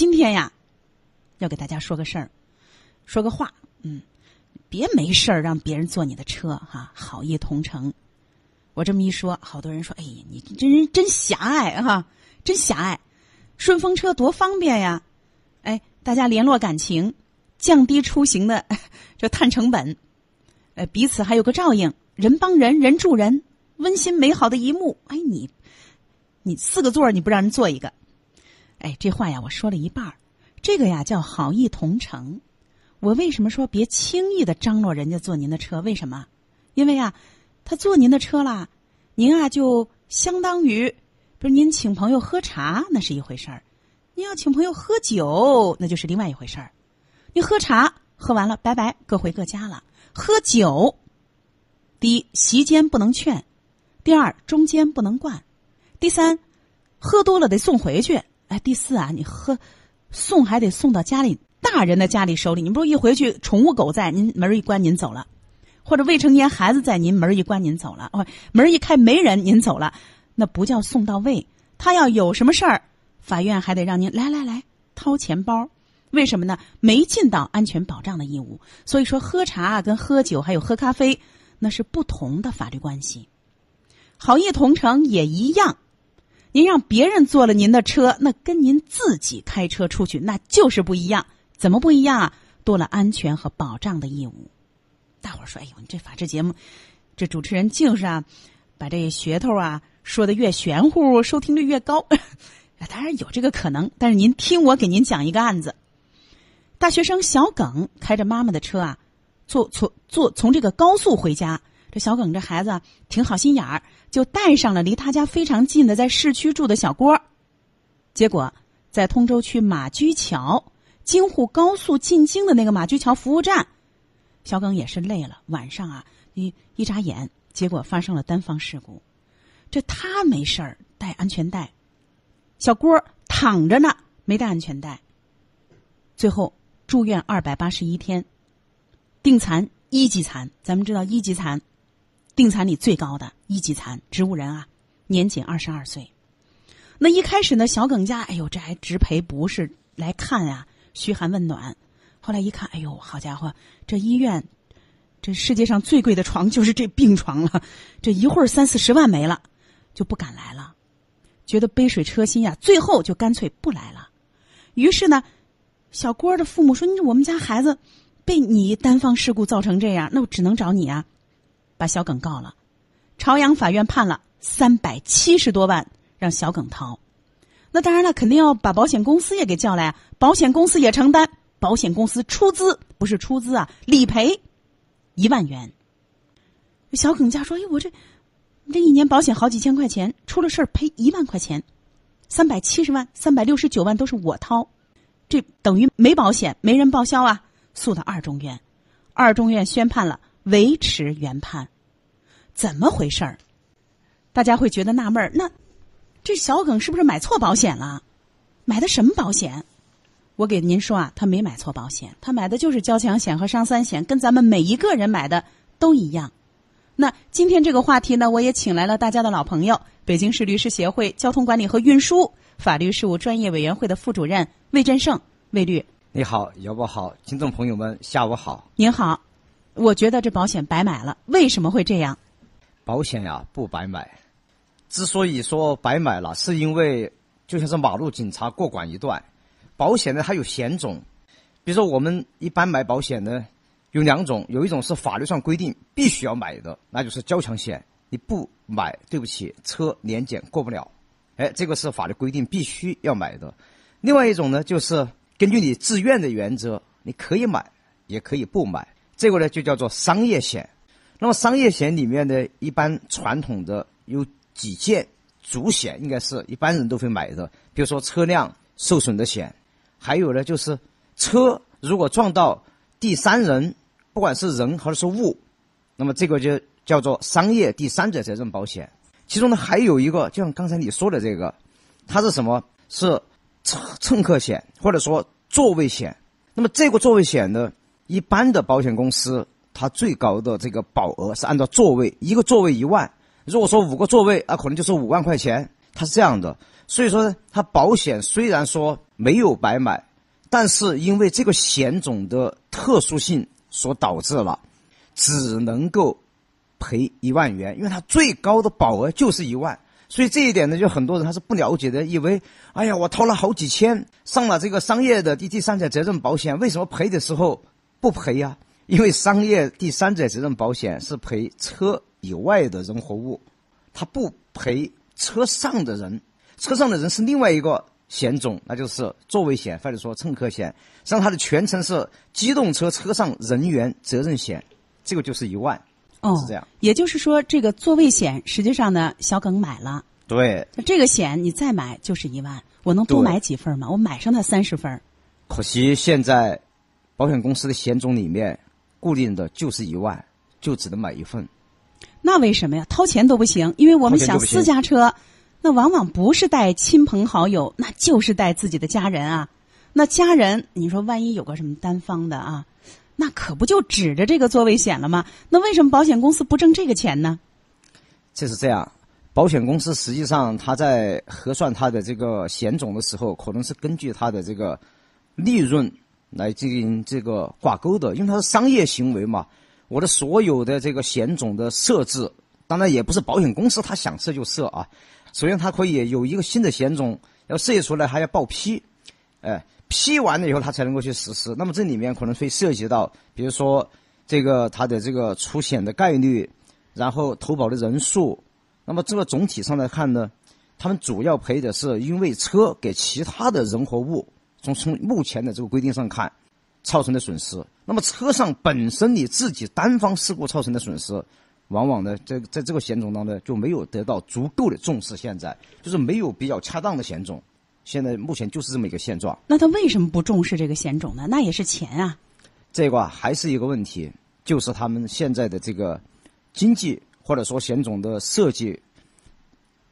今天呀，要给大家说个事儿，说个话，嗯，别没事儿让别人坐你的车哈，好意同城。我这么一说，好多人说：“哎呀，你这人真狭隘哈，真狭隘。顺风车多方便呀，哎，大家联络感情，降低出行的 这碳成本，呃，彼此还有个照应，人帮人人助人，温馨美好的一幕。哎，你，你四个座你不让人坐一个，哎，这话呀，我说了一半儿这个呀叫好意同城。我为什么说别轻易的张罗人家坐您的车？为什么？因为啊。他坐您的车啦，您啊就相当于，不是您请朋友喝茶那是一回事儿，您要请朋友喝酒那就是另外一回事儿。你喝茶喝完了，拜拜，各回各家了。喝酒，第一席间不能劝，第二中间不能灌，第三喝多了得送回去。哎，第四啊，你喝送还得送到家里大人的家里手里。你不是一回去宠物狗在，您门一关您走了。或者未成年孩子在您门一关，您走了哦，门一开没人，您走了，那不叫送到位。他要有什么事儿，法院还得让您来来来掏钱包。为什么呢？没尽到安全保障的义务。所以说，喝茶跟喝酒还有喝咖啡，那是不同的法律关系。好意同城也一样，您让别人坐了您的车，那跟您自己开车出去那就是不一样。怎么不一样啊？多了安全和保障的义务。大伙儿说：“哎呦，你这法制节目，这主持人净是啊，把这噱头啊说的越玄乎，收听率越高。当然有这个可能，但是您听我给您讲一个案子。大学生小耿开着妈妈的车啊，坐从坐从这个高速回家。这小耿这孩子挺好心眼儿，就带上了离他家非常近的在市区住的小郭。结果在通州区马驹桥京沪高速进京的那个马驹桥服务站。”小耿也是累了，晚上啊，一一眨眼，结果发生了单方事故。这他没事儿，带安全带，小郭躺着呢，没带安全带。最后住院二百八十一天，定残一级残。咱们知道一级残，定残里最高的一级残，植物人啊，年仅二十二岁。那一开始呢，小耿家，哎呦，这还直赔不是来看呀，嘘寒问暖。后来一看，哎呦，好家伙，这医院，这世界上最贵的床就是这病床了，这一会儿三四十万没了，就不敢来了，觉得杯水车薪呀，最后就干脆不来了。于是呢，小郭的父母说：“你我们家孩子被你单方事故造成这样，那我只能找你啊，把小耿告了。朝阳法院判了三百七十多万，让小耿掏。那当然了，肯定要把保险公司也给叫来啊，保险公司也承担。”保险公司出资不是出资啊，理赔一万元。小耿家说：“哎，我这这一年保险好几千块钱，出了事儿赔一万块钱，三百七十万、三百六十九万都是我掏，这等于没保险，没人报销啊！”诉到二中院，二中院宣判了维持原判。怎么回事儿？大家会觉得纳闷儿。那这小耿是不是买错保险了？买的什么保险？我给您说啊，他没买错保险，他买的就是交强险和伤三险，跟咱们每一个人买的都一样。那今天这个话题呢，我也请来了大家的老朋友，北京市律师协会交通管理和运输法律事务专业委员会的副主任魏振胜，魏律。你好，姚博好，听众朋友们，下午好。您好，我觉得这保险白买了，为什么会这样？保险呀，不白买。之所以说白买了，是因为就像是马路警察过管一段。保险呢，它有险种，比如说我们一般买保险呢，有两种，有一种是法律上规定必须要买的，那就是交强险，你不买，对不起，车年检过不了，哎，这个是法律规定必须要买的。另外一种呢，就是根据你自愿的原则，你可以买，也可以不买，这个呢就叫做商业险。那么商业险里面呢，一般传统的有几件主险，应该是一般人都会买的，比如说车辆受损的险。还有呢，就是车如果撞到第三人，不管是人还是物，那么这个就叫做商业第三者责任保险。其中呢，还有一个，就像刚才你说的这个，它是什么？是乘乘客险或者说座位险。那么这个座位险呢，一般的保险公司它最高的这个保额是按照座位，一个座位一万。如果说五个座位啊，可能就是五万块钱。它是这样的。所以说呢，它保险虽然说没有白买，但是因为这个险种的特殊性所导致了，只能够赔一万元，因为它最高的保额就是一万。所以这一点呢，就很多人他是不了解的，以为哎呀，我掏了好几千，上了这个商业的第第三者责任保险，为什么赔的时候不赔呀？因为商业第三者责任保险是赔车以外的人和物，它不赔车上的人。车上的人是另外一个险种，那就是座位险或者说乘客险。实际上它的全称是机动车车上人员责任险，这个就是一万。哦，是这样。也就是说，这个座位险实际上呢，小耿买了，对，这个险你再买就是一万，我能多买几份吗？我买上它三十份可惜现在保险公司的险种里面固定的就是一万，就只能买一份。那为什么呀？掏钱都不行，因为我们想私家车，那往往不是带亲朋好友，那就是带自己的家人啊。那家人，你说万一有个什么单方的啊，那可不就指着这个座位险了吗？那为什么保险公司不挣这个钱呢？这是这样，保险公司实际上它在核算它的这个险种的时候，可能是根据它的这个利润来进行这个挂钩的，因为它是商业行为嘛。我的所有的这个险种的设置，当然也不是保险公司它想设就设啊。首先，它可以有一个新的险种要设计出来，还要报批，哎，批完了以后它才能够去实施。那么这里面可能会涉及到，比如说这个它的这个出险的概率，然后投保的人数。那么这个总体上来看呢，他们主要赔的是因为车给其他的人和物，从从目前的这个规定上看，造成的损失。那么车上本身你自己单方事故造成的损失，往往呢，在在这个险种当中就没有得到足够的重视。现在就是没有比较恰当的险种，现在目前就是这么一个现状。那他为什么不重视这个险种呢？那也是钱啊。这个啊还是一个问题，就是他们现在的这个经济或者说险种的设计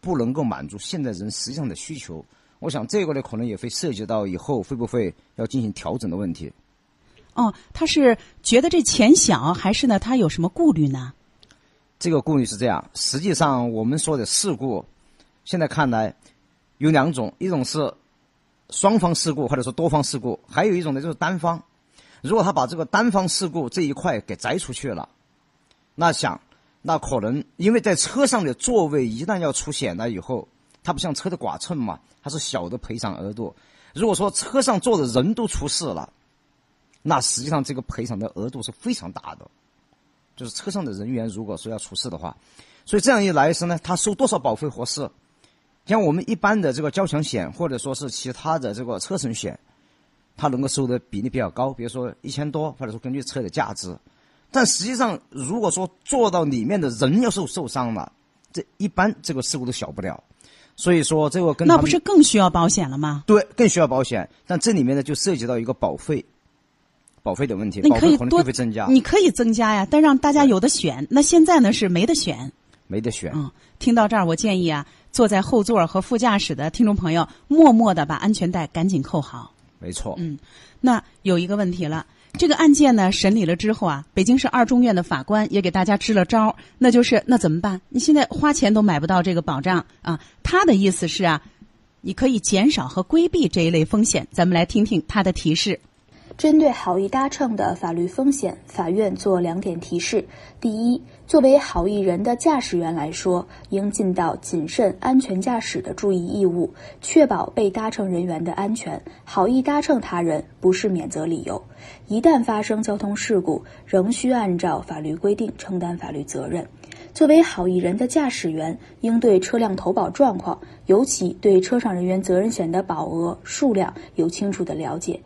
不能够满足现在人实际上的需求。我想这个呢，可能也会涉及到以后会不会要进行调整的问题。哦，他是觉得这钱小，还是呢他有什么顾虑呢？这个顾虑是这样，实际上我们说的事故，现在看来有两种，一种是双方事故或者说多方事故，还有一种呢就是单方。如果他把这个单方事故这一块给摘出去了，那想那可能因为在车上的座位一旦要出险了以后，它不像车的剐蹭嘛，它是小的赔偿额度。如果说车上坐的人都出事了，那实际上这个赔偿的额度是非常大的。就是车上的人员如果说要出事的话，所以这样一来是呢，他收多少保费合适？像我们一般的这个交强险或者说是其他的这个车损险，它能够收的比例比较高，比如说一千多，或者说根据车的价值。但实际上，如果说坐到里面的人要受受伤了，这一般这个事故都小不了。所以说这个跟那不是更需要保险了吗？对更需要保险，但这里面呢就涉及到一个保费，保费的问题，那你保费可以多就会增加，你可以增加呀，但让大家有的选。那现在呢是没得选。没得选。嗯，听到这儿，我建议啊，坐在后座和副驾驶的听众朋友，默默的把安全带赶紧扣好。没错，嗯，那有一个问题了，这个案件呢审理了之后啊，北京市二中院的法官也给大家支了招，那就是那怎么办？你现在花钱都买不到这个保障啊。他的意思是啊，你可以减少和规避这一类风险。咱们来听听他的提示。针对好易搭乘的法律风险，法院做两点提示：第一，作为好意人的驾驶员来说，应尽到谨慎、安全驾驶的注意义务，确保被搭乘人员的安全。好意搭乘他人不是免责理由，一旦发生交通事故，仍需按照法律规定承担法律责任。作为好意人的驾驶员，应对车辆投保状况，尤其对车上人员责任险的保额数量有清楚的了解。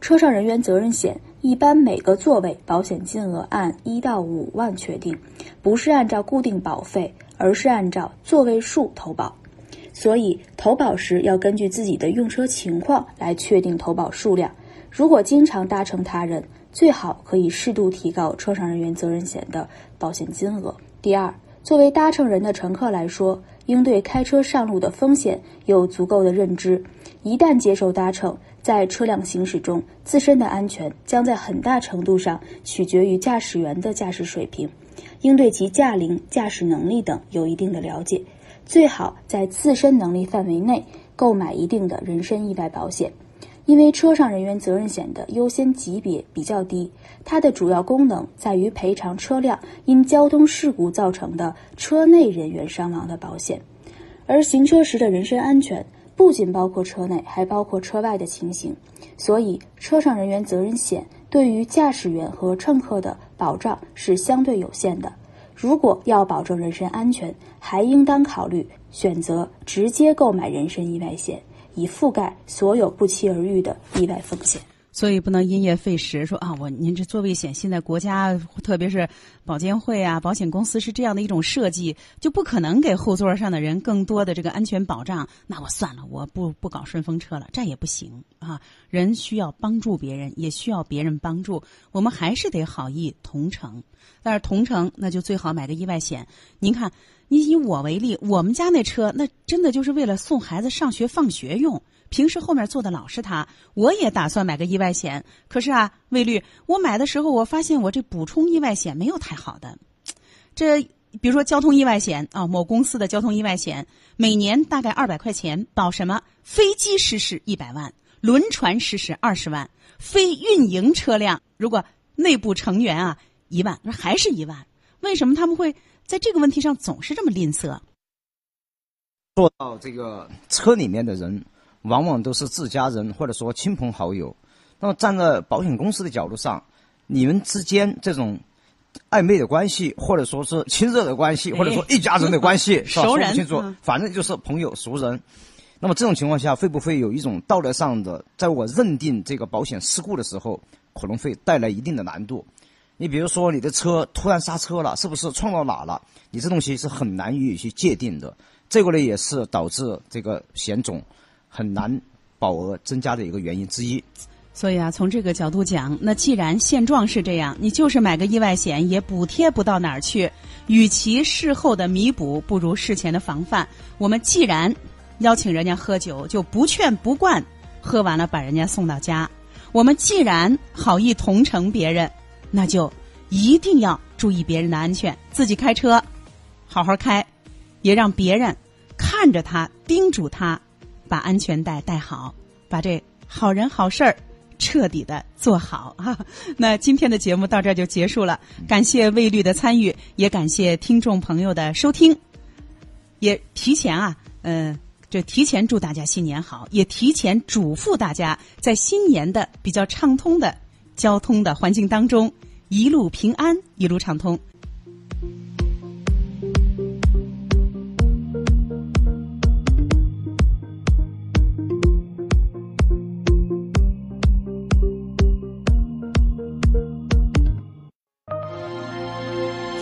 车上人员责任险一般每个座位保险金额按一到五万确定，不是按照固定保费，而是按照座位数投保。所以投保时要根据自己的用车情况来确定投保数量。如果经常搭乘他人，最好可以适度提高车上人员责任险的保险金额。第二，作为搭乘人的乘客来说，应对开车上路的风险有足够的认知。一旦接受搭乘，在车辆行驶中，自身的安全将在很大程度上取决于驾驶员的驾驶水平，应对其驾龄、驾驶能力等有一定的了解。最好在自身能力范围内购买一定的人身意外保险。因为车上人员责任险的优先级别比较低，它的主要功能在于赔偿车辆因交通事故造成的车内人员伤亡的保险，而行车时的人身安全不仅包括车内，还包括车外的情形，所以车上人员责任险对于驾驶员和乘客的保障是相对有限的。如果要保证人身安全，还应当考虑选择直接购买人身意外险。以覆盖所有不期而遇的意外风险，所以不能因噎废食，说啊，我您这座位险现在国家特别是保监会啊、保险公司是这样的一种设计，就不可能给后座上的人更多的这个安全保障。那我算了，我不不搞顺风车了，这也不行啊！人需要帮助别人，也需要别人帮助，我们还是得好意同城。但是同城，那就最好买个意外险。您看。你以我为例，我们家那车那真的就是为了送孩子上学放学用。平时后面坐的老是他，我也打算买个意外险。可是啊，魏律，我买的时候我发现我这补充意外险没有太好的。这比如说交通意外险啊，某公司的交通意外险，每年大概二百块钱，保什么？飞机失事一百万，轮船失事二十万，非运营车辆如果内部成员啊一万，还是一万。为什么他们会？在这个问题上总是这么吝啬。坐到这个车里面的人，往往都是自家人或者说亲朋好友。那么站在保险公司的角度上，你们之间这种暧昧的关系，或者说是亲热的关系，或者说一家人的关系，熟人，说不清楚，反正就是朋友熟人。那么这种情况下，会不会有一种道德上的，在我认定这个保险事故的时候，可能会带来一定的难度？你比如说，你的车突然刹车了，是不是撞到哪了？你这东西是很难予以去界定的。这个呢，也是导致这个险种很难保额增加的一个原因之一。所以啊，从这个角度讲，那既然现状是这样，你就是买个意外险也补贴不到哪儿去。与其事后的弥补，不如事前的防范。我们既然邀请人家喝酒，就不劝不灌，喝完了把人家送到家。我们既然好意同情别人。那就一定要注意别人的安全，自己开车好好开，也让别人看着他，叮嘱他把安全带带好，把这好人好事儿彻底的做好啊！那今天的节目到这就结束了，感谢魏律的参与，也感谢听众朋友的收听，也提前啊，嗯，这提前祝大家新年好，也提前嘱咐大家在新年的比较畅通的。交通的环境当中，一路平安，一路畅通。